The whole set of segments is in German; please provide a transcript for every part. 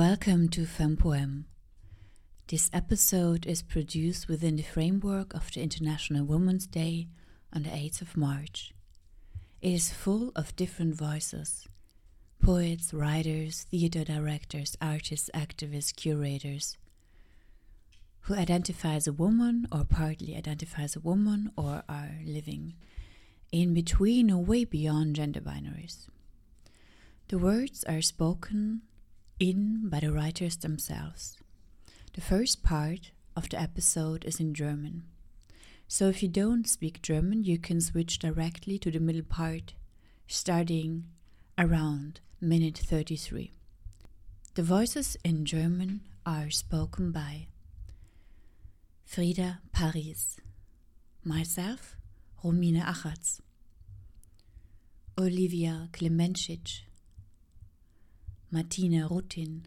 Welcome to FemPoem. This episode is produced within the framework of the International Women's Day on the 8th of March. It is full of different voices poets, writers, theater directors, artists, activists, curators who identify as a woman or partly identify as a woman or are living in between or way beyond gender binaries. The words are spoken in by the writers themselves. The first part of the episode is in German. So if you don't speak German, you can switch directly to the middle part, starting around minute 33. The voices in German are spoken by Frida Paris, myself, Romina Achatz, Olivia Klemencic, Martina Rutin,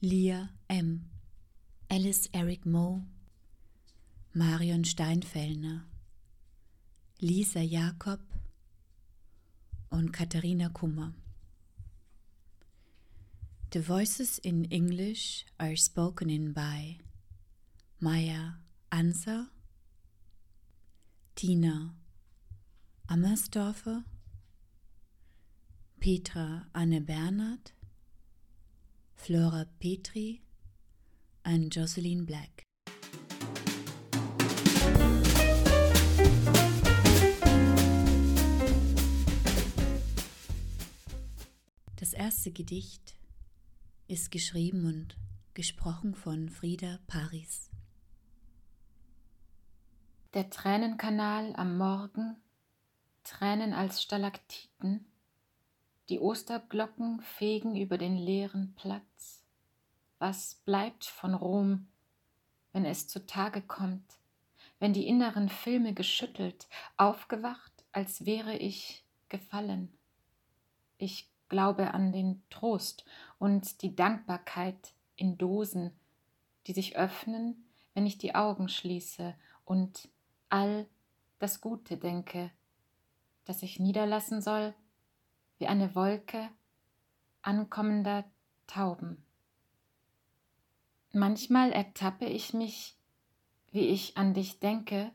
Lia M., Alice Eric Moe, Marion Steinfellner, Lisa Jakob und Katharina Kummer. The voices in English are spoken in by Maya Anser, Tina Ammersdorfer, Petra Anne Bernhard, Flora Petri, and Jocelyn Black. Das erste Gedicht ist geschrieben und gesprochen von Frieda Paris. Der Tränenkanal am Morgen, Tränen als Stalaktiten, die Osterglocken fegen über den leeren Platz. Was bleibt von Rom, wenn es zutage kommt, wenn die inneren Filme geschüttelt, aufgewacht, als wäre ich gefallen? Ich glaube an den Trost und die Dankbarkeit in Dosen, die sich öffnen, wenn ich die Augen schließe und all das Gute denke, das ich niederlassen soll, wie eine Wolke ankommender Tauben. Manchmal ertappe ich mich, wie ich an dich denke,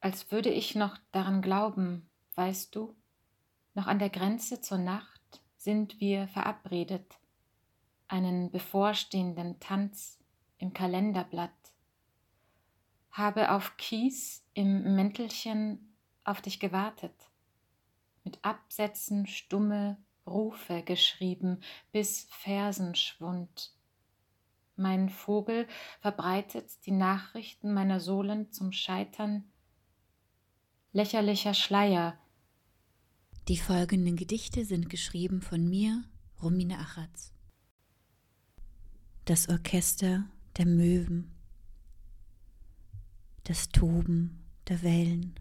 als würde ich noch daran glauben, weißt du, noch an der Grenze zur Nacht sind wir verabredet, einen bevorstehenden Tanz im Kalenderblatt, habe auf Kies im Mäntelchen auf dich gewartet mit Absätzen stumme Rufe geschrieben, bis Fersenschwund. Mein Vogel verbreitet die Nachrichten meiner Sohlen zum Scheitern. Lächerlicher Schleier. Die folgenden Gedichte sind geschrieben von mir, Romina Achatz. Das Orchester der Möwen, das Toben der Wellen,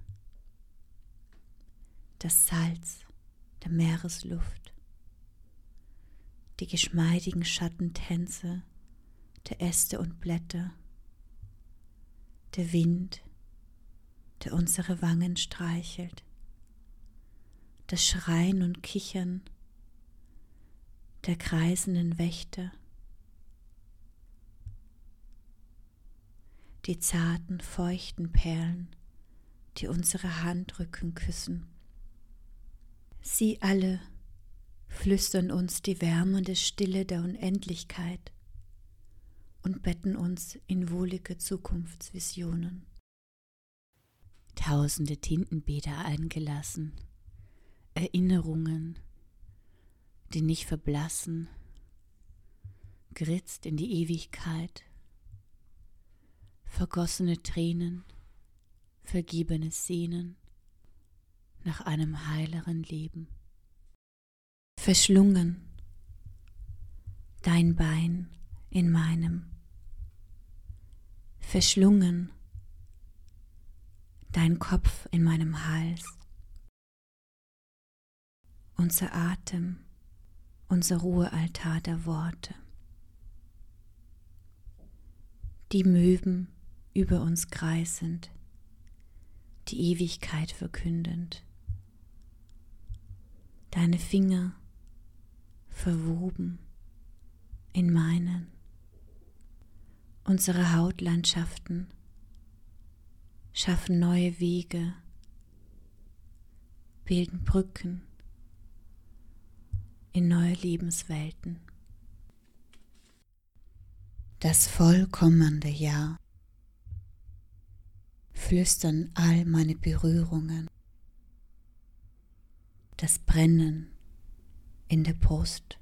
das Salz der Meeresluft, die geschmeidigen Schattentänze der Äste und Blätter, der Wind, der unsere Wangen streichelt, das Schreien und Kichern der kreisenden Wächter, die zarten, feuchten Perlen, die unsere Handrücken küssen, Sie alle flüstern uns die wärmende Stille der Unendlichkeit und betten uns in wohlige Zukunftsvisionen. Tausende Tintenbäder eingelassen, Erinnerungen, die nicht verblassen, geritzt in die Ewigkeit, vergossene Tränen, vergebene Sehnen, nach einem heileren Leben. Verschlungen. Dein Bein in meinem, verschlungen. Dein Kopf in meinem Hals, unser Atem, unser Ruhealtar der Worte, die Möwen über uns kreisend, die Ewigkeit verkündend deine Finger verwoben in meinen. Unsere Hautlandschaften schaffen neue Wege, bilden Brücken in neue Lebenswelten. Das vollkommende Jahr flüstern all meine Berührungen, das Brennen in der Brust,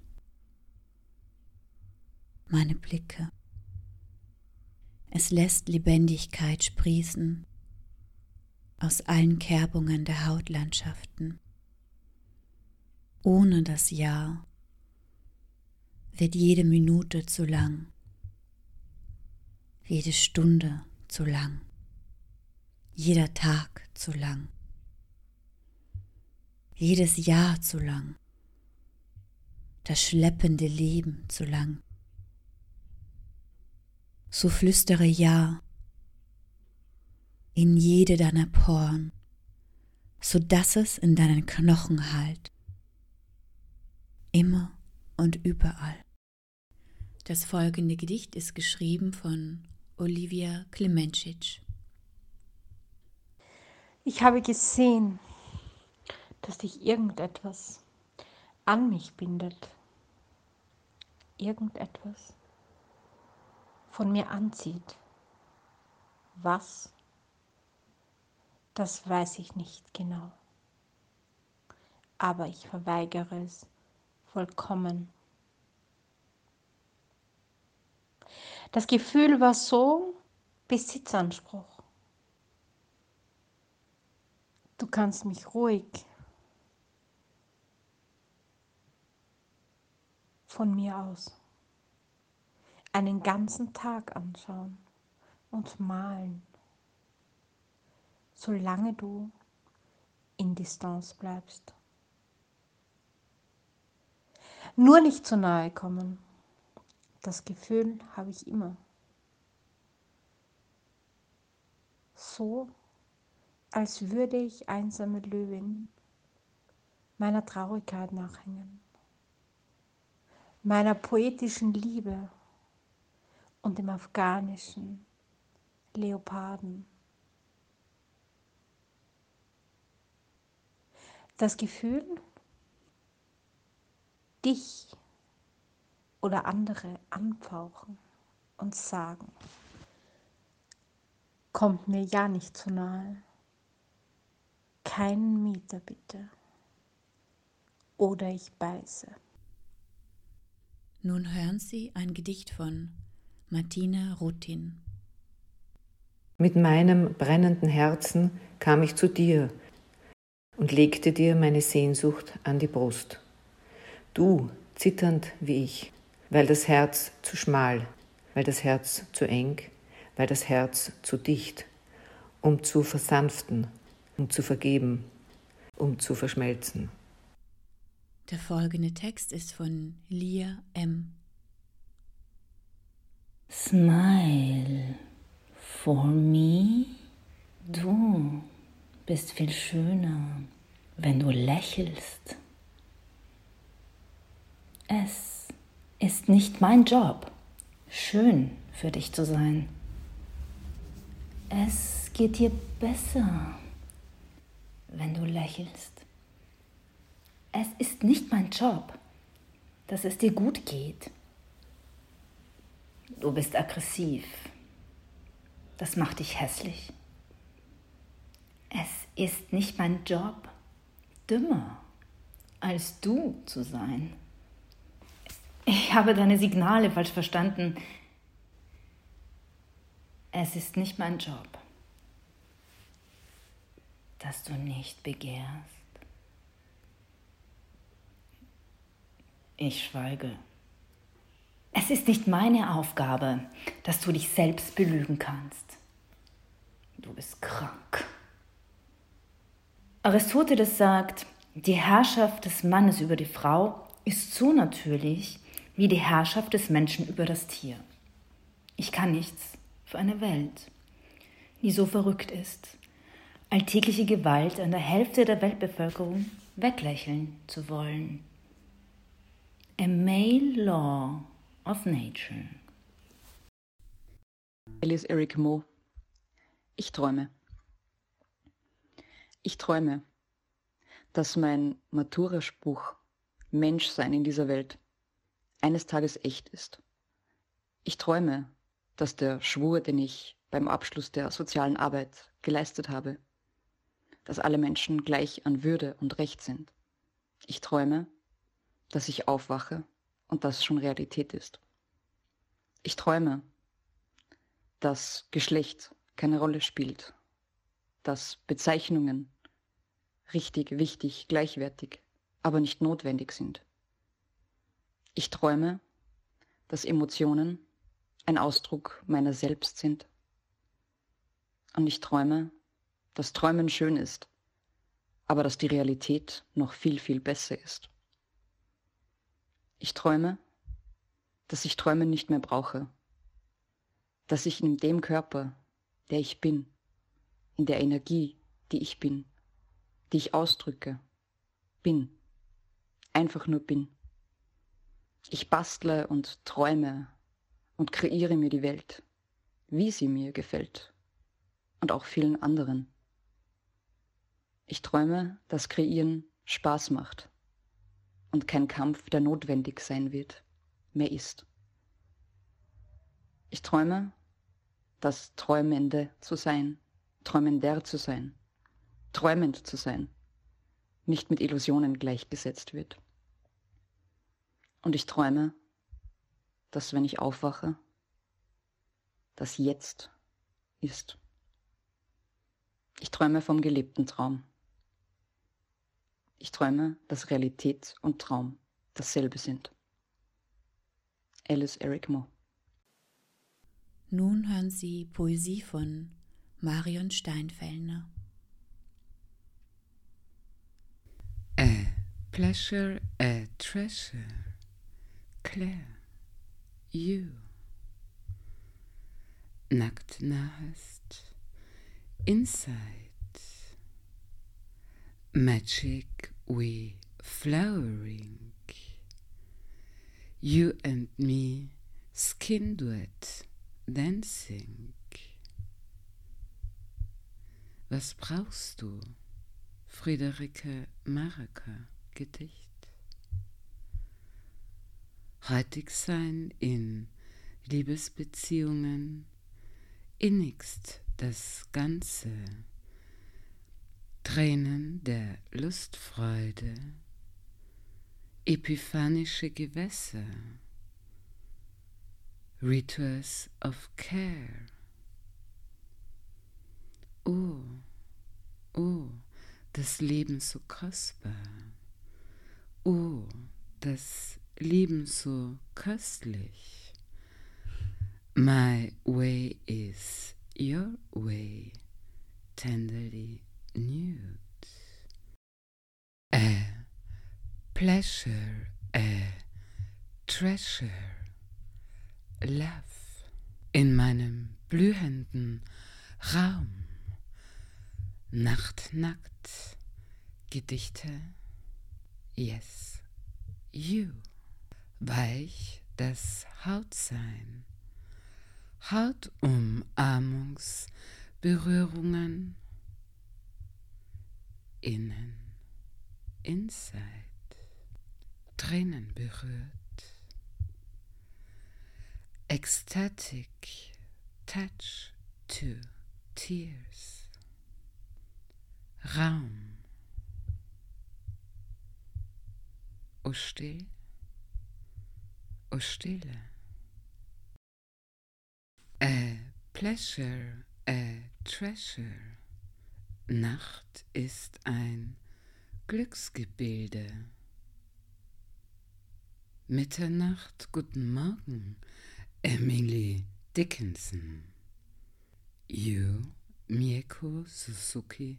meine Blicke. Es lässt Lebendigkeit sprießen aus allen Kerbungen der Hautlandschaften. Ohne das Ja wird jede Minute zu lang, jede Stunde zu lang, jeder Tag zu lang, jedes Jahr zu lang, das schleppende Leben zu lang. So flüstere Ja in jede deiner Poren, so dass es in deinen Knochen halt, immer und überall. Das folgende Gedicht ist geschrieben von Olivia Klemencic. Ich habe gesehen, dass dich irgendetwas an mich bindet, irgendetwas von mir anzieht. Was? Das weiß ich nicht genau. Aber ich verweigere es vollkommen. Das Gefühl war so Besitzanspruch. Du kannst mich ruhig von mir aus einen ganzen Tag anschauen und malen solange du in Distanz bleibst. Nur nicht zu nahe kommen. Das Gefühl habe ich immer. So, als würde ich einsame Löwin meiner Traurigkeit nachhängen, meiner poetischen Liebe und dem afghanischen Leoparden. das Gefühl, dich oder andere anfauchen und sagen, kommt mir ja nicht zu nahe. Keinen Mieter bitte. Oder ich beiße. Nun hören Sie ein Gedicht von Martina Rutin. Mit meinem brennenden Herzen kam ich zu dir, und legte dir meine Sehnsucht an die Brust. Du, zitternd wie ich, weil das Herz zu schmal, weil das Herz zu eng, weil das Herz zu dicht, um zu versanften, um zu vergeben, um zu verschmelzen. Der folgende Text ist von Lia M. Smile for me, du bist viel schöner, wenn du lächelst. Es ist nicht mein Job, schön für dich zu sein. Es geht dir besser, wenn du lächelst. Es ist nicht mein Job, dass es dir gut geht. Du bist aggressiv. Das macht dich hässlich. Es ist nicht mein Job, dümmer als du zu sein. Ich habe deine Signale falsch verstanden. Es ist nicht mein Job, dass du nicht begehrst. Ich schweige. Es ist nicht meine Aufgabe, dass du dich selbst belügen kannst. Du bist krank. Aristoteles sagt, die Herrschaft des Mannes über die Frau ist so natürlich wie die Herrschaft des Menschen über das Tier. Ich kann nichts für eine Welt, die so verrückt ist, alltägliche Gewalt an der Hälfte der Weltbevölkerung weglächeln zu wollen. A male law of Nature. Alice Eric Moe. Ich träume. Ich träume, dass mein Matura-Spruch Menschsein in dieser Welt eines Tages echt ist. Ich träume, dass der Schwur, den ich beim Abschluss der sozialen Arbeit geleistet habe, dass alle Menschen gleich an Würde und Recht sind. Ich träume, dass ich aufwache und das schon Realität ist. Ich träume, dass Geschlecht keine Rolle spielt, dass Bezeichnungen richtig, wichtig, gleichwertig, aber nicht notwendig sind. Ich träume, dass Emotionen ein Ausdruck meiner selbst sind. Und ich träume, dass Träumen schön ist, aber dass die Realität noch viel, viel besser ist. Ich träume, dass ich Träumen nicht mehr brauche, dass ich in dem Körper, der ich bin, in der Energie, die ich bin, die ich ausdrücke, bin, einfach nur bin. Ich bastle und träume und kreiere mir die Welt, wie sie mir gefällt und auch vielen anderen. Ich träume, dass Kreieren Spaß macht und kein Kampf, der notwendig sein wird, mehr ist. Ich träume, das Träumende zu sein, Träumender zu sein, träumend zu sein, nicht mit Illusionen gleichgesetzt wird. Und ich träume, dass wenn ich aufwache, das Jetzt ist. Ich träume vom gelebten Traum. Ich träume, dass Realität und Traum dasselbe sind. Alice Eric Moore nun hören Sie Poesie von Marion Steinfellner. A pleasure, a treasure. Claire, you. Nackt nahest, inside. Magic we flowering. You and me, skin duet Dancing. Was brauchst du? Friederike Mareka Gedicht. Heutig sein in Liebesbeziehungen, innigst das Ganze, Tränen der Lustfreude, epiphanische Gewässer, Rituals of Care. Oh, oh, das Leben so kostbar. Oh, das Leben so köstlich. My way is your way, tenderly nude. A pleasure, a treasure. Love in meinem blühenden Raum. Nacht, nackt, Gedichte. Yes, you. Weich das Hautsein. Hautumarmungsberührungen. Innen, inside. Tränen berührt ecstatic touch to tears. Raum. O still, o stille. A pleasure, a treasure. Nacht ist ein Glücksgebilde. Mitternacht, guten Morgen, Emily Dickinson. You, Mieko Suzuki,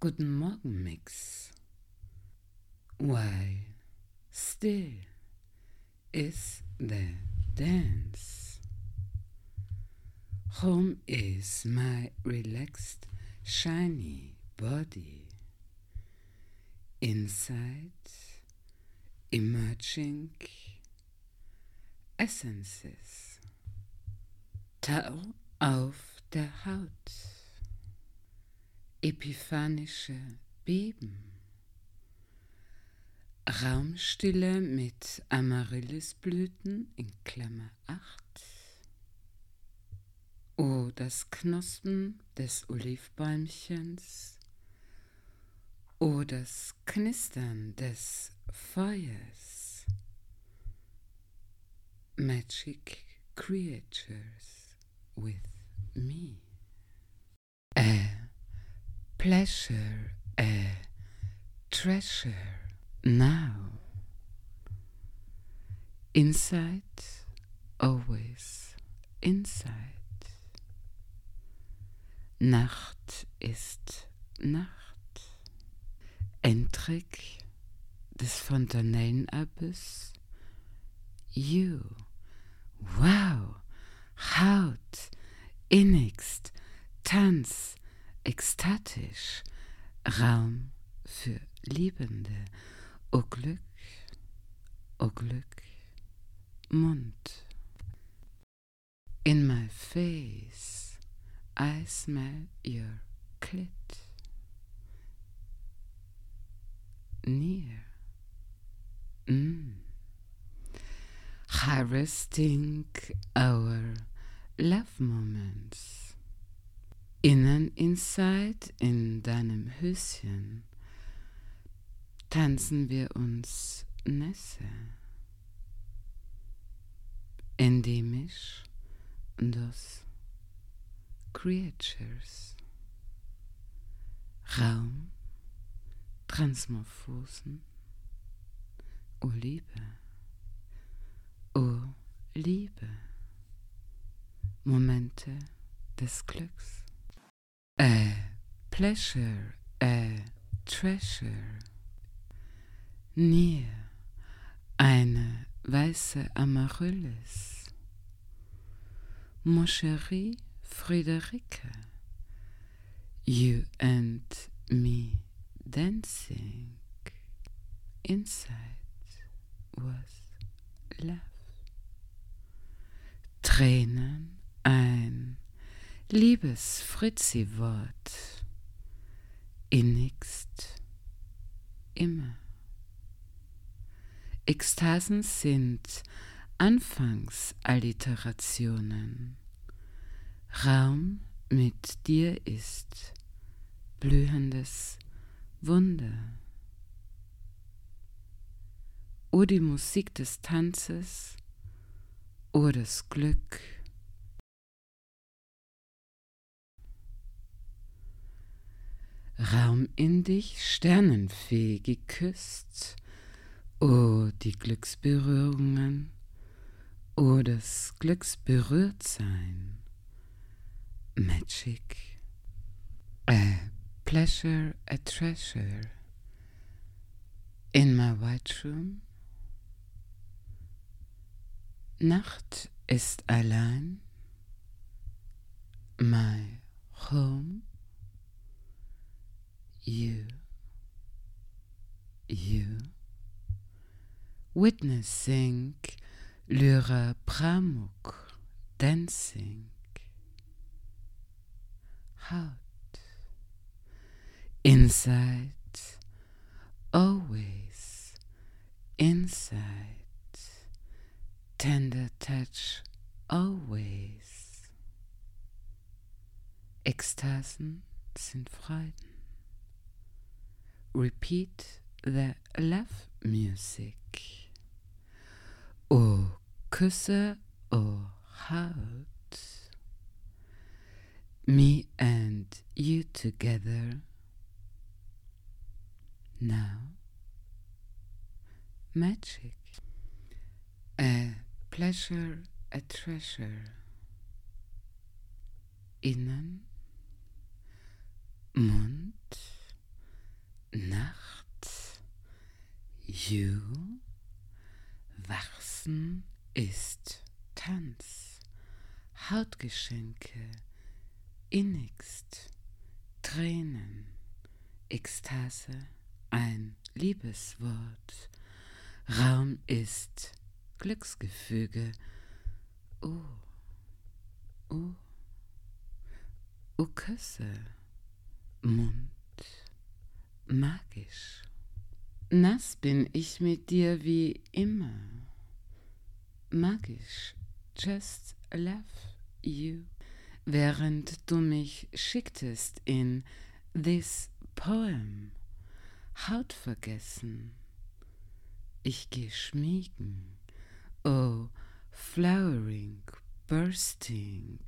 Guten Morgen Mix. Why, still is the dance. Home is my relaxed, shiny body. Inside, emerging essences. Tau auf der Haut. Epiphanische Beben. Raumstille mit Amaryllisblüten in Klammer 8. O das Knospen des Olivbäumchens. O das Knistern des Feuers. Magic creatures with me. A pleasure, a treasure now. Inside, always inside. Nacht ist Nacht. Entrick des Fontanellenabbes. You, wow, Haut, innigst, Tanz, ekstatisch, Raum für Liebende, O Glück, o Glück, Mund. In my face, I smell your clit. Near. Mm. Harvesting our love moments. Innen inside in deinem Höschen tanzen wir uns Nässe. Endemisch dos Creatures. Raum, Transmorphosen, O Liebe, O Liebe, Momente des Glücks. A pleasure, a treasure. Nier, eine weiße Amaryllis. Mon chéri Friederike, you and me dancing. Inside was love. Tränen, ein liebes Fritzi-Wort, innigst immer. Ekstasen sind Anfangsalliterationen. Raum mit dir ist blühendes Wunder. O die Musik des Tanzes, o das Glück. Raum in dich, Sternenfee geküsst, O die Glücksberührungen, o das Glücksberührtsein. Magic, a pleasure, a treasure. In my white room. Nacht ist allein. My home. You. You. witnessing Lyra Pramuk dancing. Heart inside, always inside, tender touch always. Ekstasen sind Freuden. Repeat the love music. O Küsse, oh, o Haut. Me and you together. Now. Magic. A pleasure, a treasure. Innen. Mund. Nacht. You. Wachsen ist Tanz, Hautgeschenke, innigst, Tränen, Ekstase, ein Liebeswort, Raum ist Glücksgefüge. Oh, oh, oh Küsse, Mund, magisch. Nass bin ich mit dir wie immer. Magisch, just love you. Während du mich schicktest in this poem, Haut vergessen. Ich geh schmiegen. Oh, flowering, bursting.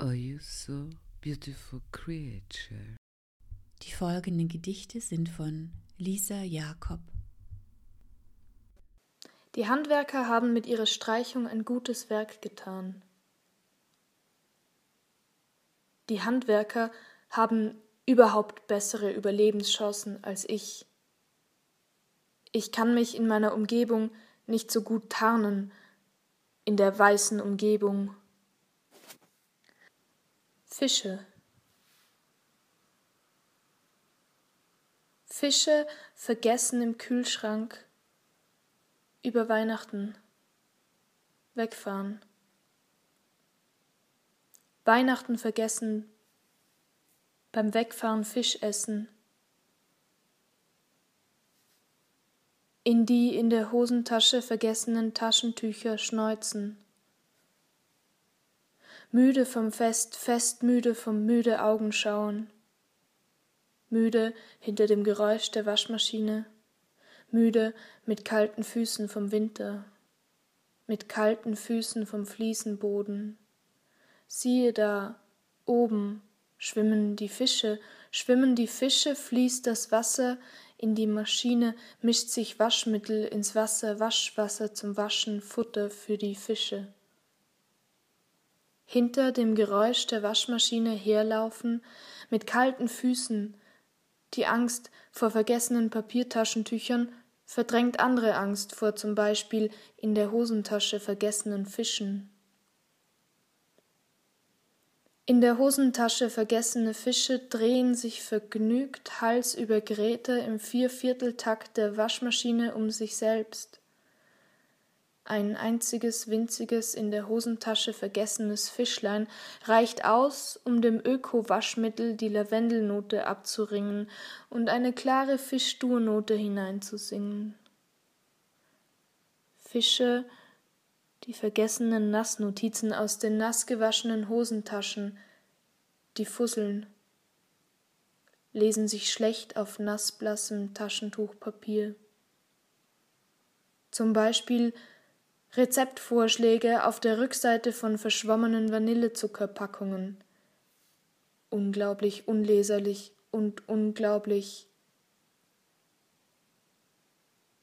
Oh, you so beautiful creature. Die folgenden Gedichte sind von Lisa Jakob. Die Handwerker haben mit ihrer Streichung ein gutes Werk getan. Die Handwerker haben überhaupt bessere Überlebenschancen als ich. Ich kann mich in meiner Umgebung nicht so gut tarnen, in der weißen Umgebung. Fische. Fische vergessen im Kühlschrank über Weihnachten wegfahren. Weihnachten vergessen beim Wegfahren Fisch essen. In die in der Hosentasche vergessenen Taschentücher schneuzen. Müde vom Fest, fest müde vom müde Augenschauen. Müde hinter dem Geräusch der Waschmaschine. Müde mit kalten Füßen vom Winter. Mit kalten Füßen vom Fliesenboden. Siehe da, oben schwimmen die Fische, schwimmen die Fische, fließt das Wasser in die Maschine, mischt sich Waschmittel ins Wasser, Waschwasser zum Waschen, Futter für die Fische. Hinter dem Geräusch der Waschmaschine herlaufen, mit kalten Füßen, die Angst vor vergessenen Papiertaschentüchern verdrängt andere Angst vor zum Beispiel in der Hosentasche vergessenen Fischen. In der Hosentasche vergessene Fische drehen sich vergnügt Hals über Grete im Viervierteltakt der Waschmaschine um sich selbst. Ein einziges winziges in der Hosentasche vergessenes Fischlein reicht aus, um dem Öko-Waschmittel die Lavendelnote abzuringen und eine klare Fischdurnote hineinzusingen. Fische die vergessenen Nassnotizen aus den nassgewaschenen Hosentaschen, die fusseln, lesen sich schlecht auf nassblassem Taschentuchpapier. Zum Beispiel Rezeptvorschläge auf der Rückseite von verschwommenen Vanillezuckerpackungen. Unglaublich unleserlich und unglaublich.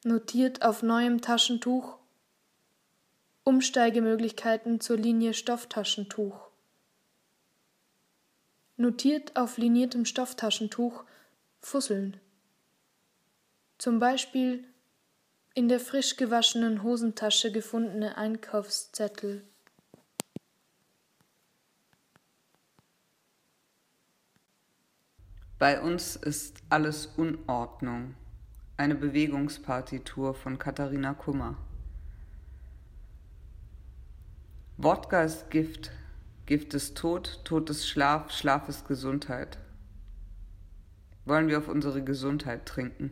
Notiert auf neuem Taschentuch Umsteigemöglichkeiten zur Linie Stofftaschentuch. Notiert auf liniertem Stofftaschentuch Fusseln. Zum Beispiel in der frisch gewaschenen Hosentasche gefundene Einkaufszettel. Bei uns ist alles Unordnung. Eine Bewegungspartitur von Katharina Kummer. Wodka ist Gift, Gift ist Tod, Tod ist Schlaf, Schlaf ist Gesundheit. Wollen wir auf unsere Gesundheit trinken?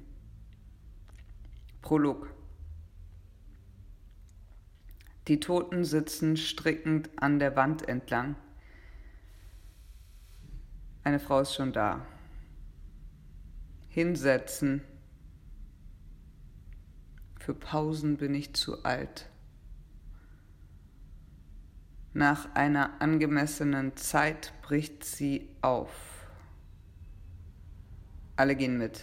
Prolog. Die Toten sitzen strickend an der Wand entlang. Eine Frau ist schon da. Hinsetzen. Für Pausen bin ich zu alt. Nach einer angemessenen Zeit bricht sie auf. Alle gehen mit.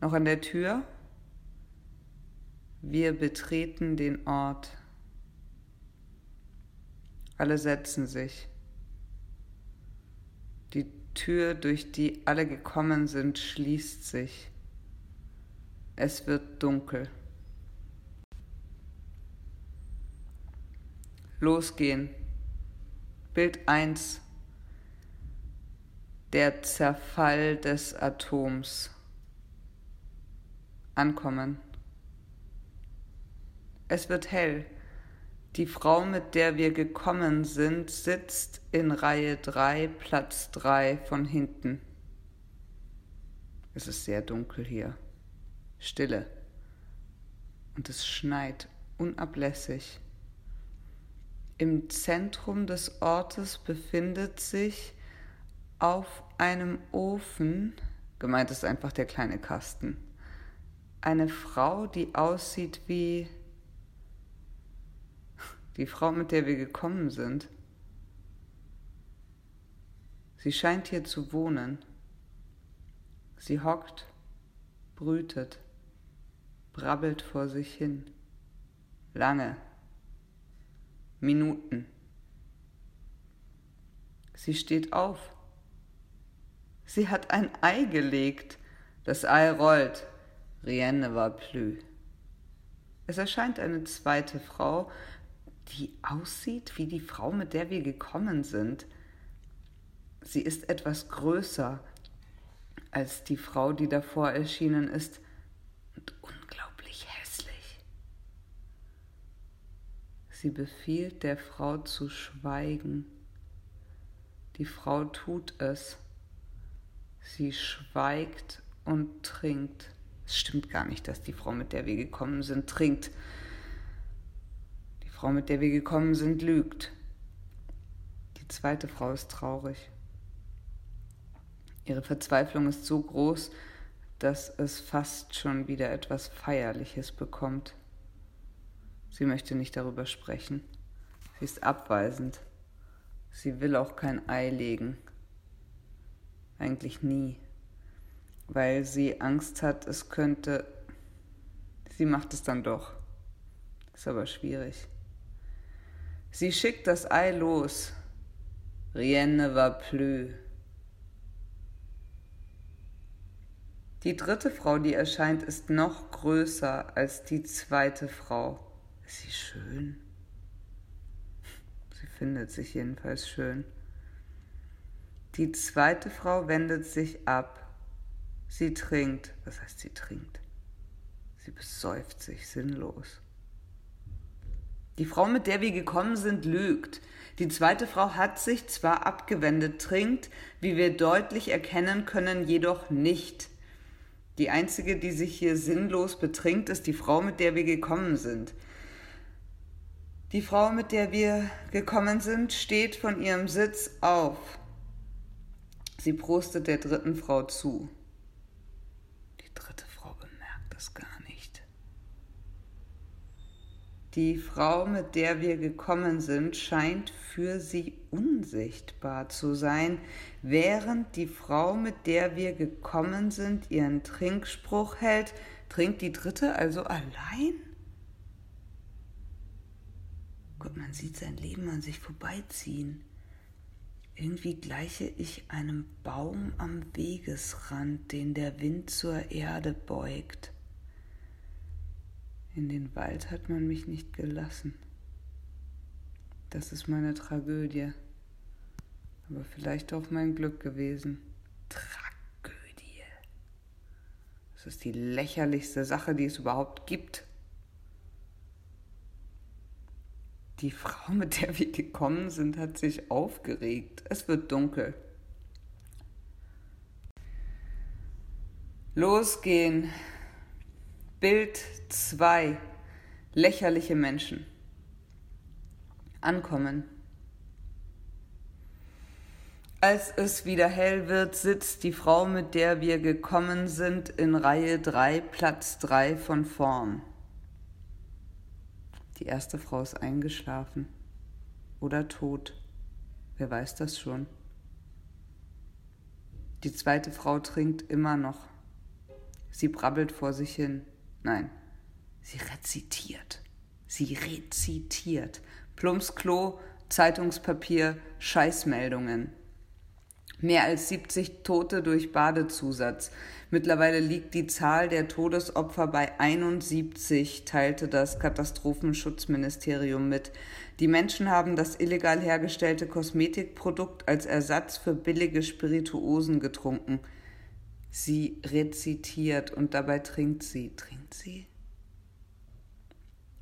Noch an der Tür? Wir betreten den Ort. Alle setzen sich. Die Tür, durch die alle gekommen sind, schließt sich. Es wird dunkel. Losgehen. Bild 1. Der Zerfall des Atoms. Ankommen. Es wird hell. Die Frau, mit der wir gekommen sind, sitzt in Reihe 3, Platz 3 von hinten. Es ist sehr dunkel hier. Stille. Und es schneit unablässig. Im Zentrum des Ortes befindet sich auf einem Ofen, gemeint ist einfach der kleine Kasten, eine Frau, die aussieht wie die Frau, mit der wir gekommen sind. Sie scheint hier zu wohnen. Sie hockt, brütet, brabbelt vor sich hin. Lange. Minuten. Sie steht auf. Sie hat ein Ei gelegt. Das Ei rollt. Rien ne va plus. Es erscheint eine zweite Frau, die aussieht wie die Frau, mit der wir gekommen sind. Sie ist etwas größer als die Frau, die davor erschienen ist, und unglaublich hässlich. Sie befiehlt der Frau zu schweigen. Die Frau tut es. Sie schweigt und trinkt. Es stimmt gar nicht, dass die Frau, mit der wir gekommen sind, trinkt. Frau, mit der wir gekommen sind, lügt. Die zweite Frau ist traurig. Ihre Verzweiflung ist so groß, dass es fast schon wieder etwas Feierliches bekommt. Sie möchte nicht darüber sprechen. Sie ist abweisend. Sie will auch kein Ei legen. Eigentlich nie. Weil sie Angst hat, es könnte. Sie macht es dann doch. Ist aber schwierig. Sie schickt das Ei los. Rien ne va plus. Die dritte Frau, die erscheint, ist noch größer als die zweite Frau. Ist sie schön? Sie findet sich jedenfalls schön. Die zweite Frau wendet sich ab. Sie trinkt. Was heißt sie trinkt? Sie besäuft sich sinnlos. Die Frau, mit der wir gekommen sind, lügt. Die zweite Frau hat sich zwar abgewendet, trinkt, wie wir deutlich erkennen können, jedoch nicht. Die einzige, die sich hier sinnlos betrinkt, ist die Frau, mit der wir gekommen sind. Die Frau, mit der wir gekommen sind, steht von ihrem Sitz auf. Sie prostet der dritten Frau zu. Die dritte Frau bemerkt es gar die Frau, mit der wir gekommen sind, scheint für sie unsichtbar zu sein, während die Frau, mit der wir gekommen sind, ihren Trinkspruch hält. Trinkt die dritte also allein? Gott, man sieht sein Leben an sich vorbeiziehen. Irgendwie gleiche ich einem Baum am Wegesrand, den der Wind zur Erde beugt. In den Wald hat man mich nicht gelassen. Das ist meine Tragödie. Aber vielleicht auch mein Glück gewesen. Tragödie. Das ist die lächerlichste Sache, die es überhaupt gibt. Die Frau, mit der wir gekommen sind, hat sich aufgeregt. Es wird dunkel. Losgehen, Bild 2. Lächerliche Menschen. Ankommen. Als es wieder hell wird, sitzt die Frau, mit der wir gekommen sind, in Reihe 3, Platz 3 von vorn. Die erste Frau ist eingeschlafen oder tot. Wer weiß das schon? Die zweite Frau trinkt immer noch. Sie brabbelt vor sich hin. Nein, sie rezitiert. Sie rezitiert. Plumpsklo, Zeitungspapier, Scheißmeldungen. Mehr als 70 Tote durch Badezusatz. Mittlerweile liegt die Zahl der Todesopfer bei 71, teilte das Katastrophenschutzministerium mit. Die Menschen haben das illegal hergestellte Kosmetikprodukt als Ersatz für billige Spirituosen getrunken. Sie rezitiert und dabei trinkt sie. Trinkt sie?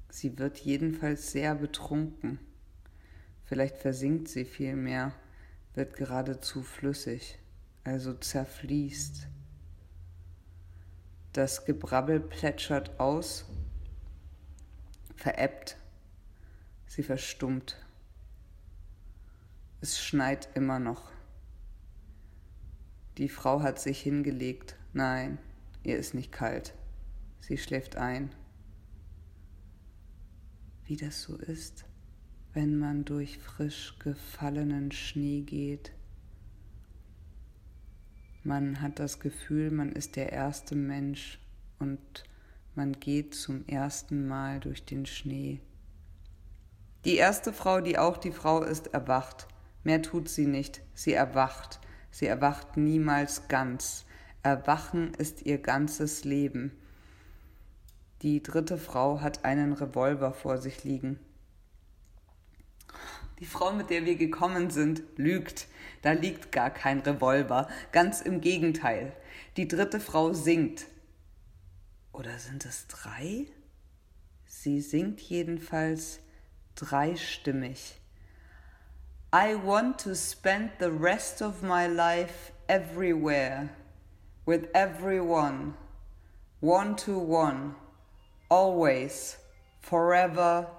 Sie wird jedenfalls sehr betrunken. Vielleicht versinkt sie vielmehr, wird geradezu flüssig, also zerfließt. Das Gebrabbel plätschert aus, verebbt, sie verstummt. Es schneit immer noch. Die Frau hat sich hingelegt. Nein, ihr ist nicht kalt. Sie schläft ein. Wie das so ist, wenn man durch frisch gefallenen Schnee geht. Man hat das Gefühl, man ist der erste Mensch und man geht zum ersten Mal durch den Schnee. Die erste Frau, die auch die Frau ist, erwacht. Mehr tut sie nicht. Sie erwacht. Sie erwacht niemals ganz. Erwachen ist ihr ganzes Leben. Die dritte Frau hat einen Revolver vor sich liegen. Die Frau, mit der wir gekommen sind, lügt. Da liegt gar kein Revolver. Ganz im Gegenteil. Die dritte Frau singt. Oder sind es drei? Sie singt jedenfalls dreistimmig. I want to spend the rest of my life everywhere, with everyone, one to one, always, forever,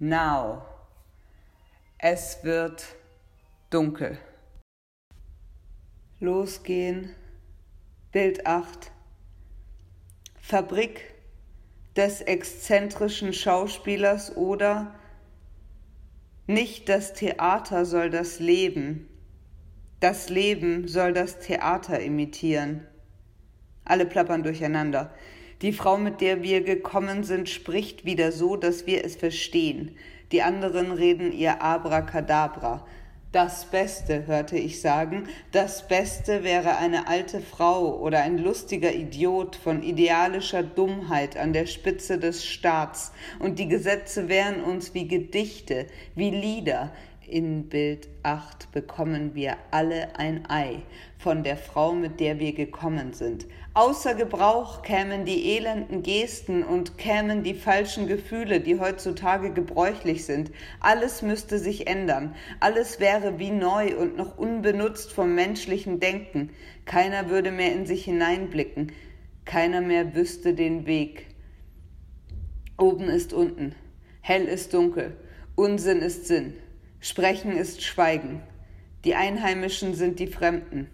now. Es wird dunkel. Losgehen. Bild 8. Fabrik des exzentrischen Schauspielers oder nicht das Theater soll das Leben, das Leben soll das Theater imitieren. Alle plappern durcheinander. Die Frau, mit der wir gekommen sind, spricht wieder so, dass wir es verstehen. Die anderen reden ihr Abracadabra. Das Beste, hörte ich sagen, das Beste wäre eine alte Frau oder ein lustiger Idiot von idealischer Dummheit an der Spitze des Staats, und die Gesetze wären uns wie Gedichte, wie Lieder, in Bild 8 bekommen wir alle ein Ei von der Frau, mit der wir gekommen sind. Außer Gebrauch kämen die elenden Gesten und kämen die falschen Gefühle, die heutzutage gebräuchlich sind. Alles müsste sich ändern. Alles wäre wie neu und noch unbenutzt vom menschlichen Denken. Keiner würde mehr in sich hineinblicken. Keiner mehr wüsste den Weg. Oben ist unten. Hell ist dunkel. Unsinn ist Sinn. Sprechen ist Schweigen. Die Einheimischen sind die Fremden.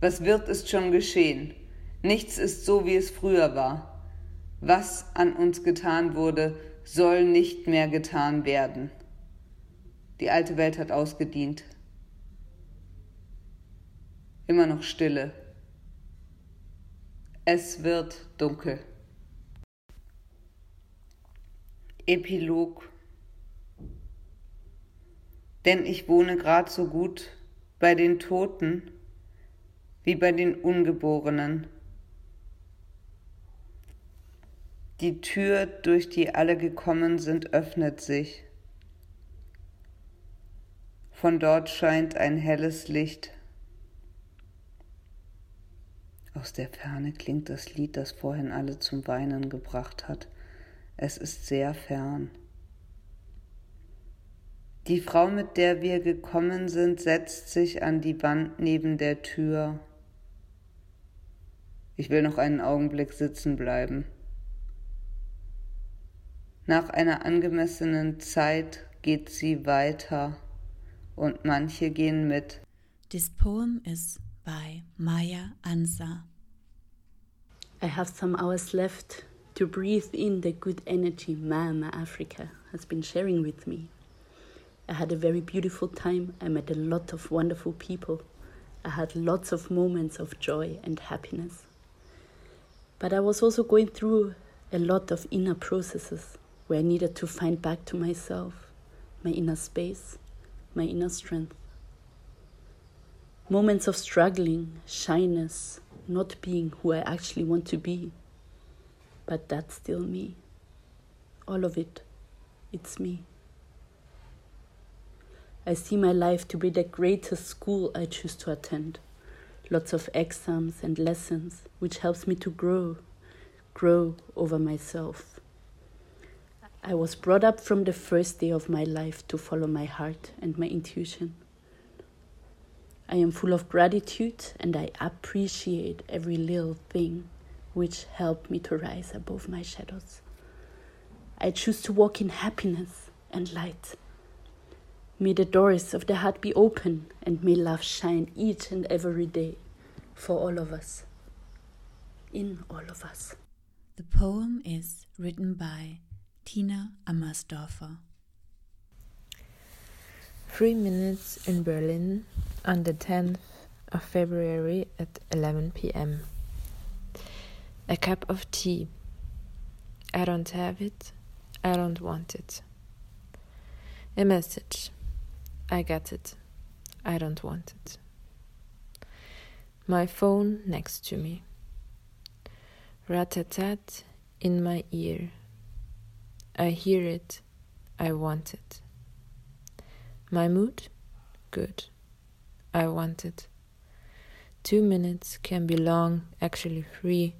Was wird, ist schon geschehen. Nichts ist so, wie es früher war. Was an uns getan wurde, soll nicht mehr getan werden. Die alte Welt hat ausgedient. Immer noch Stille. Es wird dunkel. Epilog denn ich wohne grad so gut bei den Toten wie bei den Ungeborenen. Die Tür, durch die alle gekommen sind, öffnet sich. Von dort scheint ein helles Licht. Aus der Ferne klingt das Lied, das vorhin alle zum Weinen gebracht hat. Es ist sehr fern. Die Frau, mit der wir gekommen sind, setzt sich an die Wand neben der Tür. Ich will noch einen Augenblick sitzen bleiben. Nach einer angemessenen Zeit geht sie weiter und manche gehen mit. This poem is by Maya Ansa. I have some hours left to breathe in the good energy Mama Africa has been sharing with me. I had a very beautiful time. I met a lot of wonderful people. I had lots of moments of joy and happiness. But I was also going through a lot of inner processes where I needed to find back to myself, my inner space, my inner strength. Moments of struggling, shyness, not being who I actually want to be. But that's still me. All of it, it's me. I see my life to be the greatest school I choose to attend. Lots of exams and lessons, which helps me to grow, grow over myself. I was brought up from the first day of my life to follow my heart and my intuition. I am full of gratitude and I appreciate every little thing which helped me to rise above my shadows. I choose to walk in happiness and light. May the doors of the heart be open and may love shine each and every day for all of us, in all of us. The poem is written by Tina Ammersdorfer. Three minutes in Berlin on the 10th of February at 11 pm. A cup of tea. I don't have it. I don't want it. A message. I got it. I don't want it. My phone next to me. Ratatat in my ear. I hear it. I want it. My mood? Good. I want it. Two minutes can be long, actually three.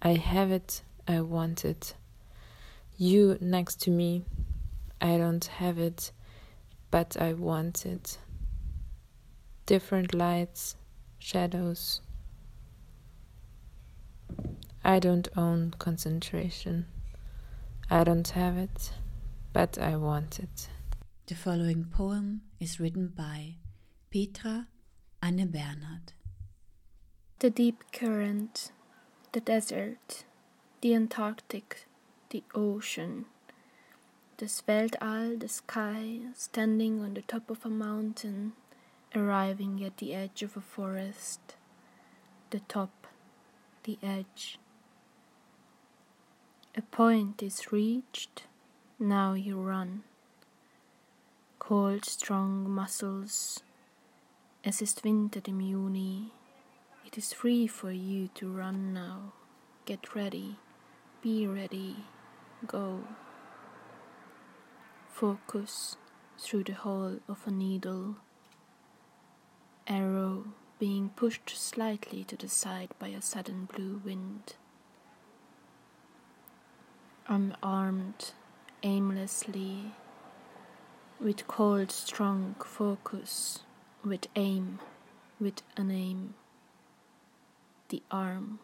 I have it. I want it. You next to me. I don't have it, but I want it. Different lights, shadows. I don't own concentration. I don't have it, but I want it. The following poem is written by Petra Anne Bernhard. The deep current, the desert, the Antarctic, the ocean, the Weltall, the sky, standing on the top of a mountain, arriving at the edge of a forest, the top, the edge. A point is reached, now you run. Cold, strong muscles. Es ist Winter im Juni. It is free for you to run now. Get ready. Be ready. Go. Focus through the hole of a needle. Arrow being pushed slightly to the side by a sudden blue wind. Unarmed, aimlessly, with cold, strong focus, with aim, with an aim. The arm.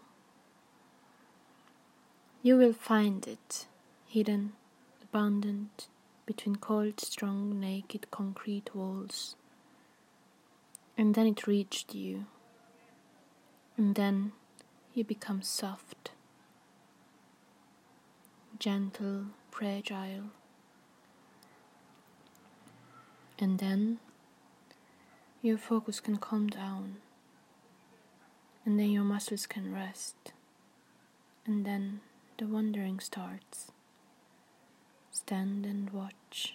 You will find it, hidden, abundant, between cold, strong, naked concrete walls. And then it reached you. And then you become soft, gentle, fragile. And then your focus can calm down. And then your muscles can rest. And then the wandering starts. Stand and watch.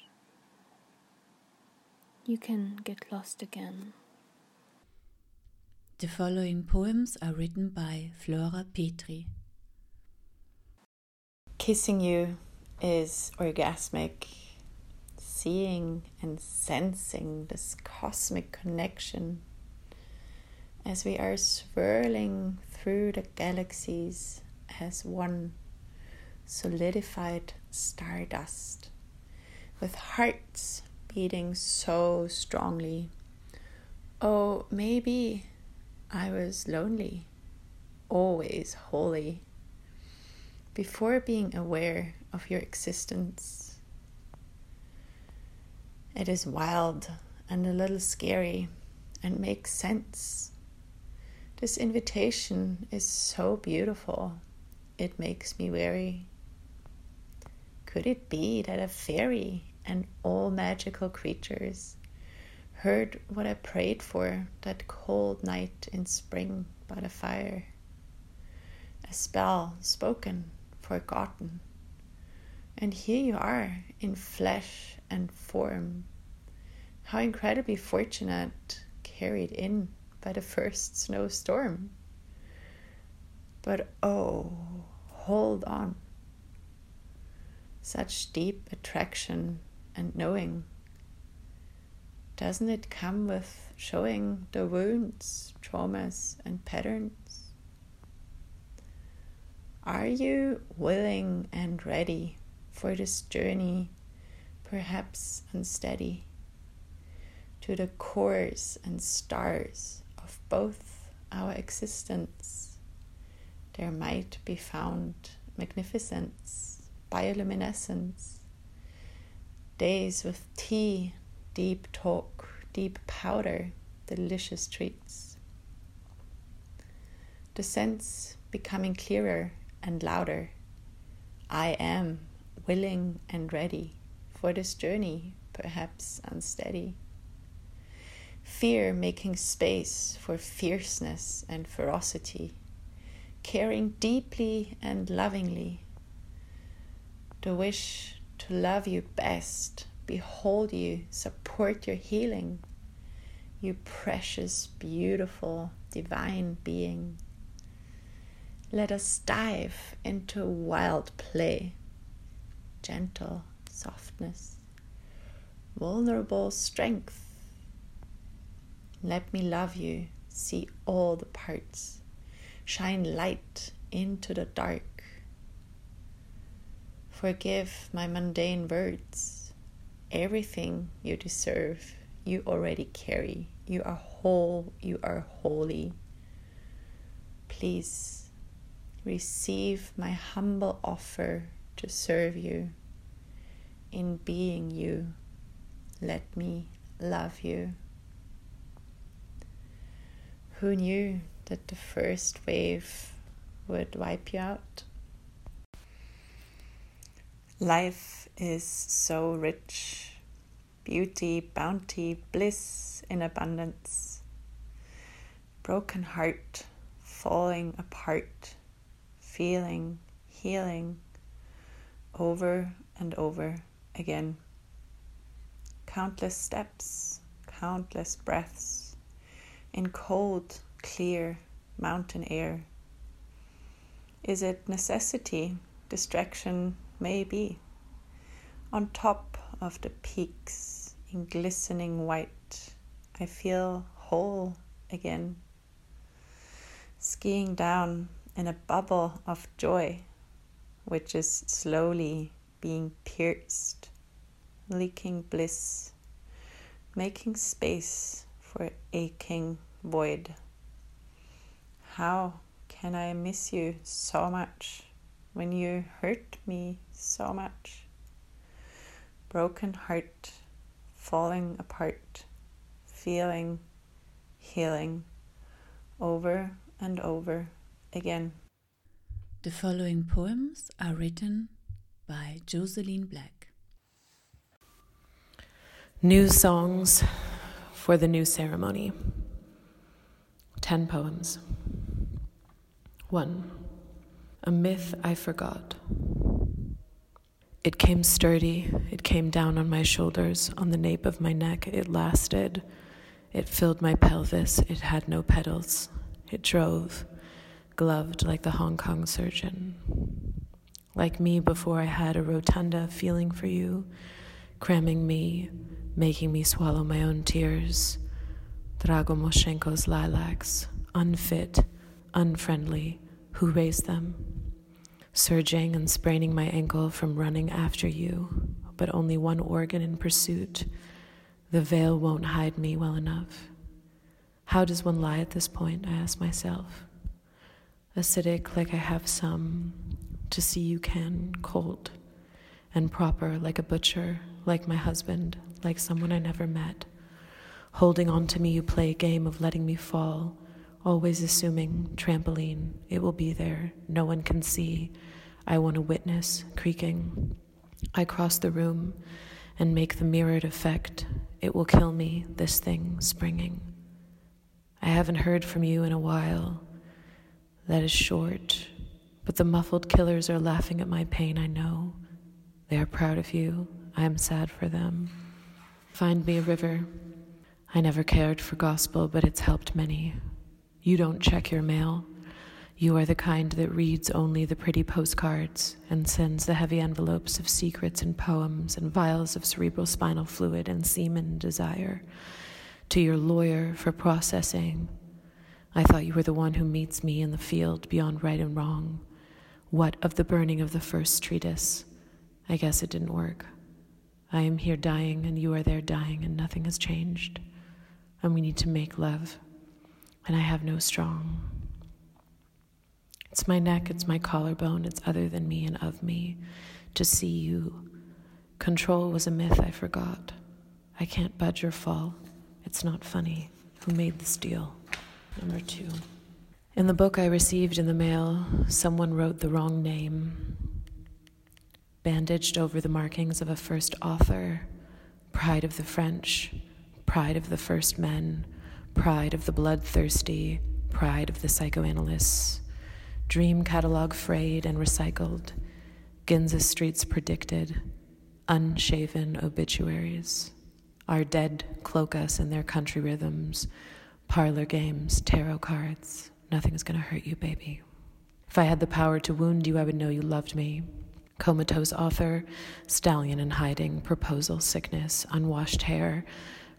You can get lost again. The following poems are written by Flora Petri. Kissing you is orgasmic. Seeing and sensing this cosmic connection as we are swirling through the galaxies as one solidified stardust with hearts beating so strongly. Oh, maybe I was lonely, always holy, before being aware of your existence. It is wild and a little scary and makes sense. This invitation is so beautiful, it makes me weary. Could it be that a fairy and all magical creatures heard what I prayed for that cold night in spring by the fire? A spell spoken, forgotten. And here you are in flesh and form. How incredibly fortunate, carried in by the first snowstorm. But oh, hold on. Such deep attraction and knowing. Doesn't it come with showing the wounds, traumas, and patterns? Are you willing and ready for this journey, perhaps unsteady, to the cores and stars of both our existence. There might be found magnificence, bioluminescence, days with tea, deep talk, deep powder, delicious treats. The sense becoming clearer and louder. I am willing and ready for this journey, perhaps unsteady. Fear making space for fierceness and ferocity, caring deeply and lovingly. The wish to love you best, behold you, support your healing, you precious, beautiful, divine being. Let us dive into wild play, gentle softness, vulnerable strength. Let me love you, see all the parts, shine light into the dark. Forgive my mundane words, everything you deserve, you already carry. You are whole, you are holy. Please receive my humble offer to serve you. In being you, let me love you. Who knew that the first wave would wipe you out? Life is so rich beauty, bounty, bliss in abundance. Broken heart falling apart feeling, healing over and over again. Countless steps, countless breaths in cold, clear mountain air. Is it necessity? Distraction may be. On top of the peaks in glistening white, I feel whole again. Skiing down in a bubble of joy, which is slowly being pierced, leaking bliss, making space for aching void. How can I miss you so much when you hurt me so much? Broken heart, falling apart, feeling, healing over and over again. The following poems are written by Joseline Black. New songs for the new ceremony. Ten poems. One. A myth I forgot. It came sturdy, it came down on my shoulders, on the nape of my neck, it lasted. It filled my pelvis, it had no pedals. It drove gloved like the Hong Kong surgeon. Like me before I had a rotunda feeling for you, cramming me, making me swallow my own tears. Drago Moshenko's lilacs, unfit, unfriendly, who raised them? Surging and spraining my ankle from running after you, but only one organ in pursuit. The veil won't hide me well enough. How does one lie at this point? I ask myself acidic like I have some, to see you can, cold, and proper like a butcher, like my husband, like someone I never met. Holding on to me, you play a game of letting me fall, always assuming, trampoline, it will be there, no one can see. I want to witness, creaking. I cross the room and make the mirrored effect. It will kill me, this thing, springing. I haven't heard from you in a while that is short, but the muffled killers are laughing at my pain, I know. They are proud of you. I am sad for them. Find me a river. I never cared for gospel, but it's helped many. You don't check your mail. You are the kind that reads only the pretty postcards and sends the heavy envelopes of secrets and poems and vials of cerebral spinal fluid and semen desire to your lawyer for processing I thought you were the one who meets me in the field beyond right and wrong. What of the burning of the first treatise? I guess it didn't work. I am here dying, and you are there dying, and nothing has changed. And we need to make love, and I have no strong. It's my neck, it's my collarbone, it's other than me and of me. To see you. Control was a myth I forgot. I can't budge or fall. It's not funny. Who made this deal? Number two. In the book I received in the mail, someone wrote the wrong name. Bandaged over the markings of a first author, pride of the French, pride of the first men, pride of the bloodthirsty, pride of the psychoanalysts. Dream catalog frayed and recycled, Ginza streets predicted, unshaven obituaries. Our dead cloak us in their country rhythms, parlor games, tarot cards. Nothing's gonna hurt you, baby. If I had the power to wound you, I would know you loved me. Comatose author, stallion in hiding, proposal sickness, unwashed hair,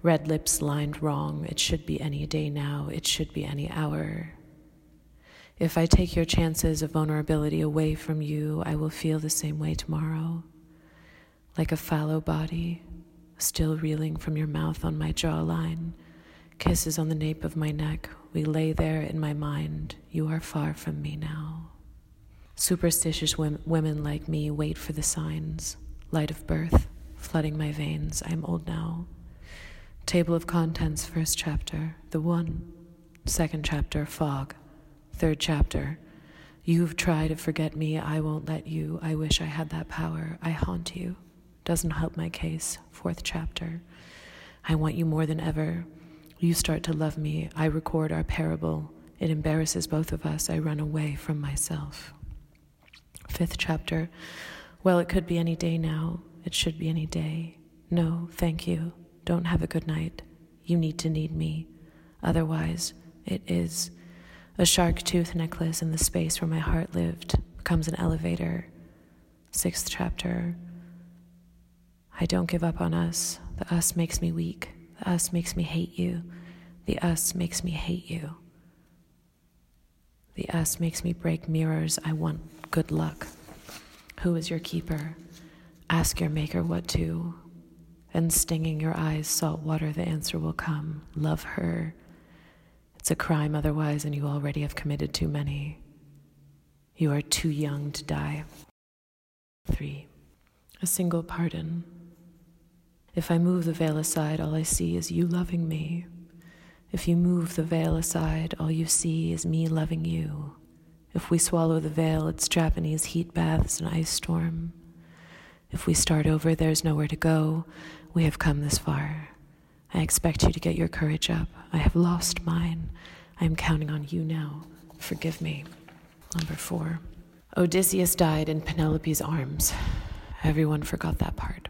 red lips lined wrong. It should be any day now, it should be any hour. If I take your chances of vulnerability away from you, I will feel the same way tomorrow. Like a fallow body, still reeling from your mouth on my jawline, kisses on the nape of my neck. We lay there in my mind. You are far from me now. Superstitious women like me wait for the signs. Light of birth, flooding my veins. I'm old now. Table of contents, first chapter, the one. Second chapter, fog. Third chapter. You've tried to forget me, I won't let you. I wish I had that power. I haunt you. Doesn't help my case. Fourth chapter. I want you more than ever. You start to love me. I record our parable. It embarrasses both of us. I run away from myself. Fifth chapter. Well, it could be any day now. It should be any day. No, thank you. Don't have a good night. You need to need me. Otherwise, it is. A shark tooth necklace in the space where my heart lived becomes an elevator. Sixth chapter. I don't give up on us. The us makes me weak. Us makes me hate you. The us makes me hate you. The us makes me break mirrors. I want good luck. Who is your keeper? Ask your maker what to. And stinging your eyes, salt water, the answer will come. Love her. It's a crime otherwise, and you already have committed too many. You are too young to die. 3. A single pardon. If I move the veil aside, all I see is you loving me. If you move the veil aside, all you see is me loving you. If we swallow the veil, it's Japanese heat baths and ice storm. If we start over, there's nowhere to go. We have come this far. I expect you to get your courage up. I have lost mine. I am counting on you now. Forgive me. Number four. Odysseus died in Penelope's arms. Everyone forgot that part.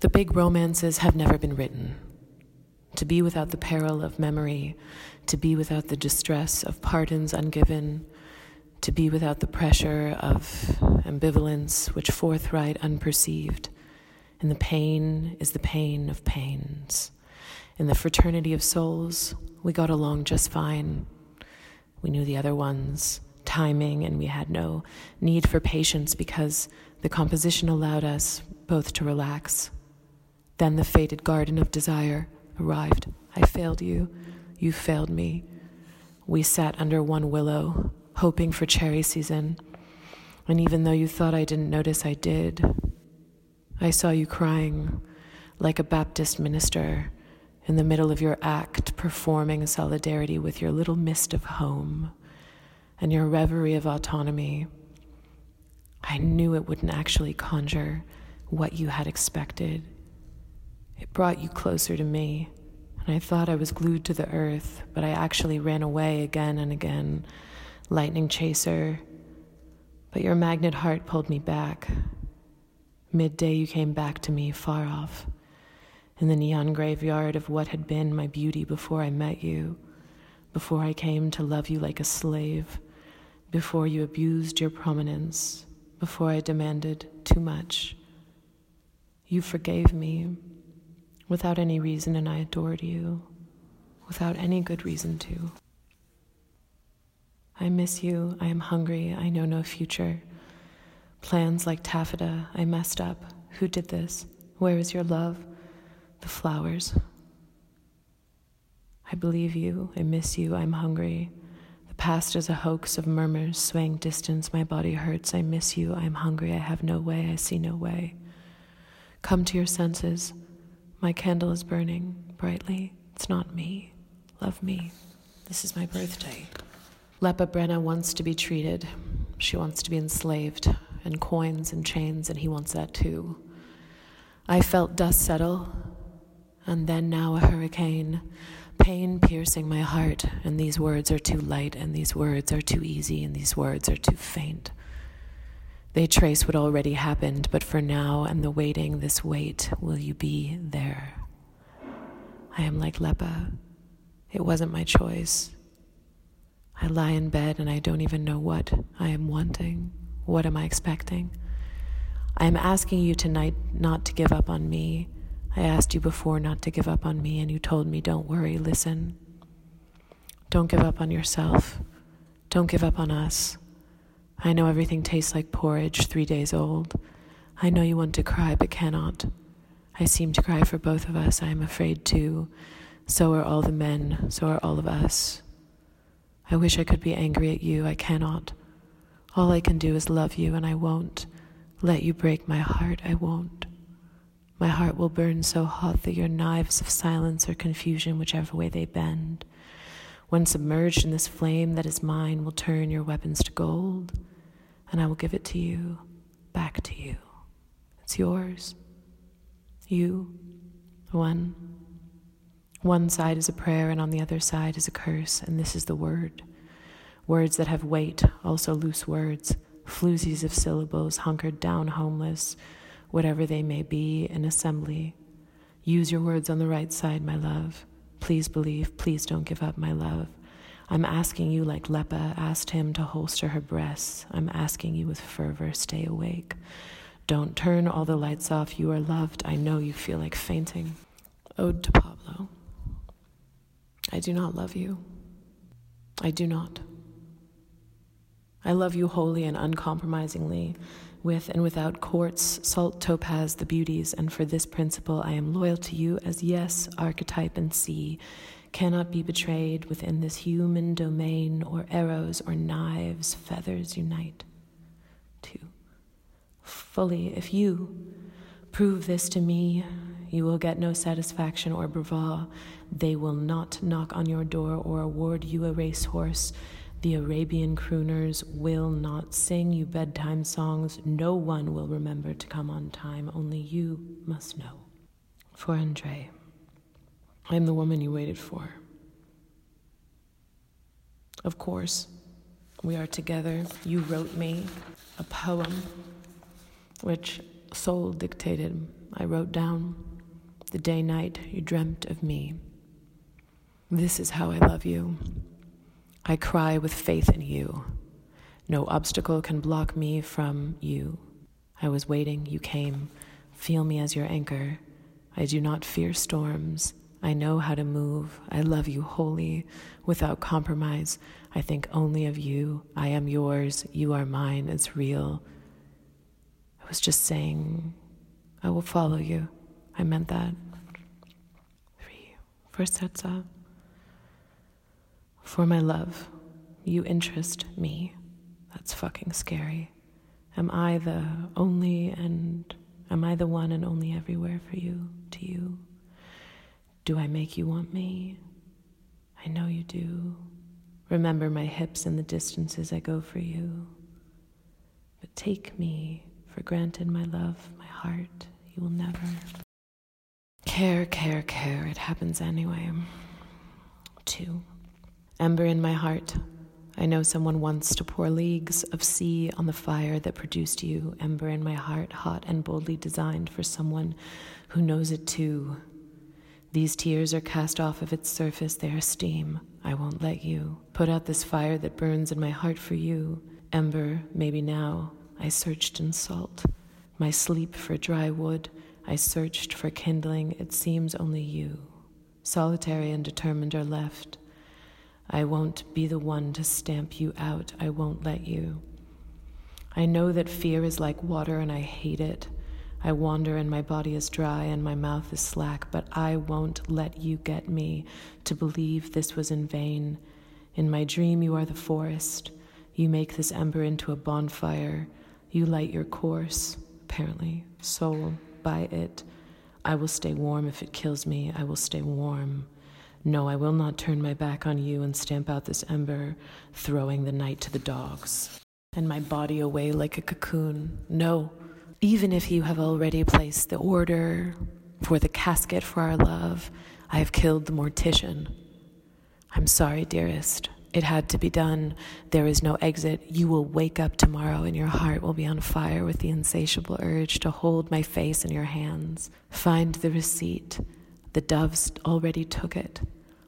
The big romances have never been written. To be without the peril of memory, to be without the distress of pardons ungiven, to be without the pressure of ambivalence which forthright unperceived and the pain is the pain of pains. In the fraternity of souls, we got along just fine. We knew the other ones, timing, and we had no need for patience because the composition allowed us both to relax. Then the fated garden of desire arrived. I failed you, you failed me. We sat under one willow, hoping for cherry season. And even though you thought I didn't notice, I did. I saw you crying like a Baptist minister in the middle of your act, performing solidarity with your little mist of home and your reverie of autonomy. I knew it wouldn't actually conjure what you had expected. It brought you closer to me, and I thought I was glued to the earth, but I actually ran away again and again, lightning chaser. But your magnet heart pulled me back, Midday, you came back to me far off, in the neon graveyard of what had been my beauty before I met you, before I came to love you like a slave, before you abused your prominence, before I demanded too much. You forgave me without any reason, and I adored you without any good reason to. I miss you. I am hungry. I know no future. Plans like taffeta, I messed up. Who did this? Where is your love? The flowers. I believe you. I miss you. I'm hungry. The past is a hoax of murmurs, swaying distance. My body hurts. I miss you. I'm hungry. I have no way. I see no way. Come to your senses. My candle is burning brightly. It's not me. Love me. This is my birthday. Lepa Brenna wants to be treated. She wants to be enslaved, and coins and chains, and he wants that too. I felt dust settle, and then now a hurricane, pain piercing my heart, and these words are too light, and these words are too easy, and these words are too faint. They trace what already happened, but for now and the waiting, this wait, will you be there? I am like Lepa. It wasn't my choice. I lie in bed and I don't even know what I am wanting. What am I expecting? I am asking you tonight not to give up on me. I asked you before not to give up on me, and you told me, don't worry, listen. Don't give up on yourself. Don't give up on us. I know everything tastes like porridge three days old. I know you want to cry but cannot. I seem to cry for both of us. I am afraid too. So are all the men. So are all of us. I wish I could be angry at you. I cannot. All I can do is love you, and I won't. Let you break my heart. I won't. My heart will burn so hot that your knives of silence or confusion, whichever way they bend, when submerged in this flame that is mine, will turn your weapons to gold, and I will give it to you, back to you. It's yours. You, one. One side is a prayer, and on the other side is a curse, and this is the word. Words that have weight, also loose words, floozies of syllables, hunkered down, homeless, whatever they may be, in assembly. Use your words on the right side, my love. Please believe, please don't give up, my love. I'm asking you, like Lepa asked him to holster her breasts. I'm asking you with fervor, stay awake. Don't turn all the lights off. You are loved. I know you feel like fainting. Ode to Pablo. I do not love you. I do not. I love you wholly and uncompromisingly, with and without quartz, salt, topaz, the beauties, and for this principle I am loyal to you as yes, archetype and sea cannot be betrayed within this human domain, or arrows or knives, feathers unite. Two fully. If you prove this to me, you will get no satisfaction or bravado. They will not knock on your door or award you a racehorse. The Arabian crooners will not sing you bedtime songs. No one will remember to come on time. Only you must know. For Andre, I am the woman you waited for. Of course, we are together. You wrote me a poem which soul dictated, I wrote down the day night you dreamt of me. This is how I love you. I cry with faith in you. No obstacle can block me from you. I was waiting, you came. Feel me as your anchor. I do not fear storms. I know how to move. I love you wholly, without compromise. I think only of you. I am yours. You are mine. It's real I was just saying, I will follow you. I meant that. Three. Forsetza. For my love, you interest me. That's fucking scary. Am I the only and am I the one and only everywhere for you, to you? Do I make you want me? I know you do. Remember my hips and the distances I go for you. But take me for granted, my love, my heart. You will never. Care, care, care. It happens anyway. Two. Ember in my heart. I know someone wants to pour leagues of sea on the fire that produced you. Ember in my heart, hot and boldly designed for someone who knows it too. These tears are cast off of its surface, they are steam. I won't let you. Put out this fire that burns in my heart for you. Ember, maybe now, I searched in salt, my sleep for dry wood. I searched for kindling. It seems only you, solitary and determined, are left. I won't be the one to stamp you out. I won't let you. I know that fear is like water and I hate it. I wander and my body is dry and my mouth is slack, but I won't let you get me to believe this was in vain. In my dream, you are the forest. You make this ember into a bonfire. You light your course, apparently, soul, by it. I will stay warm if it kills me. I will stay warm. No, I will not turn my back on you and stamp out this ember, throwing the night to the dogs, and my body away like a cocoon. No, even if you have already placed the order for the casket for our love, I have killed the mortician. I'm sorry, dearest. It had to be done. There is no exit. You will wake up tomorrow and your heart will be on fire with the insatiable urge to hold my face in your hands. Find the receipt. The doves already took it.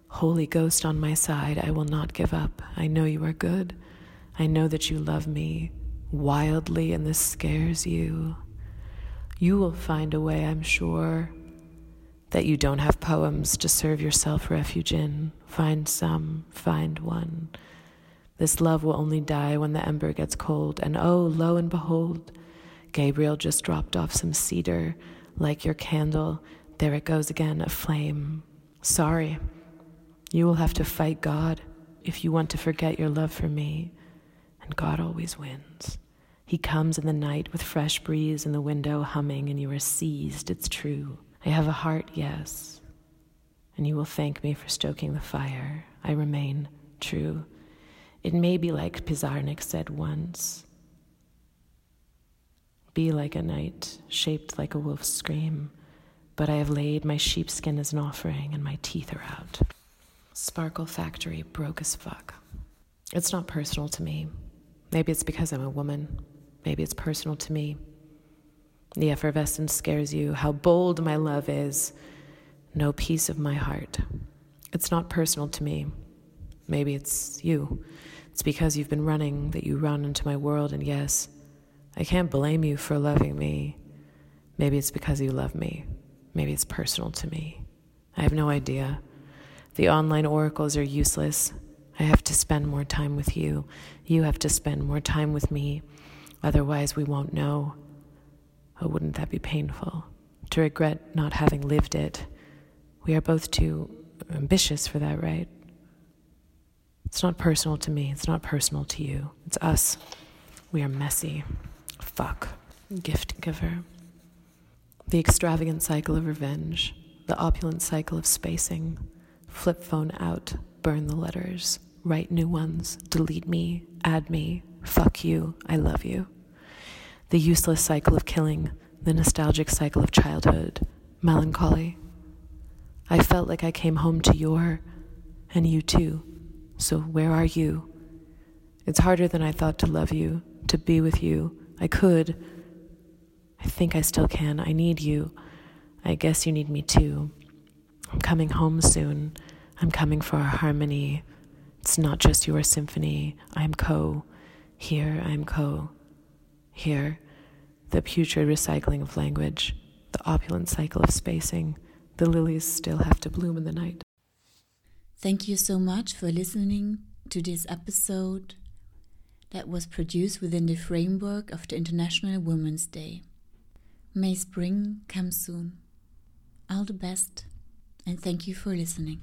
Holy Ghost on my side, I will not give up. I know you are good. I know that you love me wildly and this scares you. You will find a way, I'm sure, that you don't have poems to serve yourself refuge in. Find some, find one. This love will only die when the ember gets cold, and oh, lo and behold, Gabriel just dropped off some cedar, like your candle. There it goes again, a flame. Sorry. You will have to fight God if you want to forget your love for me, and God always wins. He comes in the night with fresh breeze in the window humming, and you are seized. It's true. I have a heart, yes. And you will thank me for stoking the fire. I remain true. It may be like Pizarnik said once be like a night, shaped like a wolf's scream, but I have laid my sheepskin as an offering, and my teeth are out. Sparkle Factory broke as fuck. It's not personal to me. Maybe it's because I'm a woman. Maybe it's personal to me. The effervescence scares you, how bold my love is. No peace of my heart. It's not personal to me. Maybe it's you. It's because you've been running that you run into my world, and yes, I can't blame you for loving me. Maybe it's because you love me. Maybe it's personal to me. I have no idea. The online oracles are useless. I have to spend more time with you. You have to spend more time with me. Otherwise, we won't know. Oh, wouldn't that be painful? To regret not having lived it. We are both too ambitious for that, right? It's not personal to me. It's not personal to you. It's us. We are messy. Fuck. Gift giver. The extravagant cycle of revenge. The opulent cycle of spacing. Flip phone out. Burn the letters. Write new ones. Delete me. Add me. Fuck you. I love you the useless cycle of killing, the nostalgic cycle of childhood, melancholy. I felt like I came home to your, and you too. So where are you? It's harder than I thought to love you, to be with you. I could. I think I still can. I need you. I guess you need me too. I'm coming home soon. I'm coming for our harmony. It's not just your symphony. I'm co. Here, I'm co. Here, the putrid recycling of language, the opulent cycle of spacing, the lilies still have to bloom in the night. Thank you so much for listening to this episode that was produced within the framework of the International Women's Day. May spring come soon. All the best, and thank you for listening.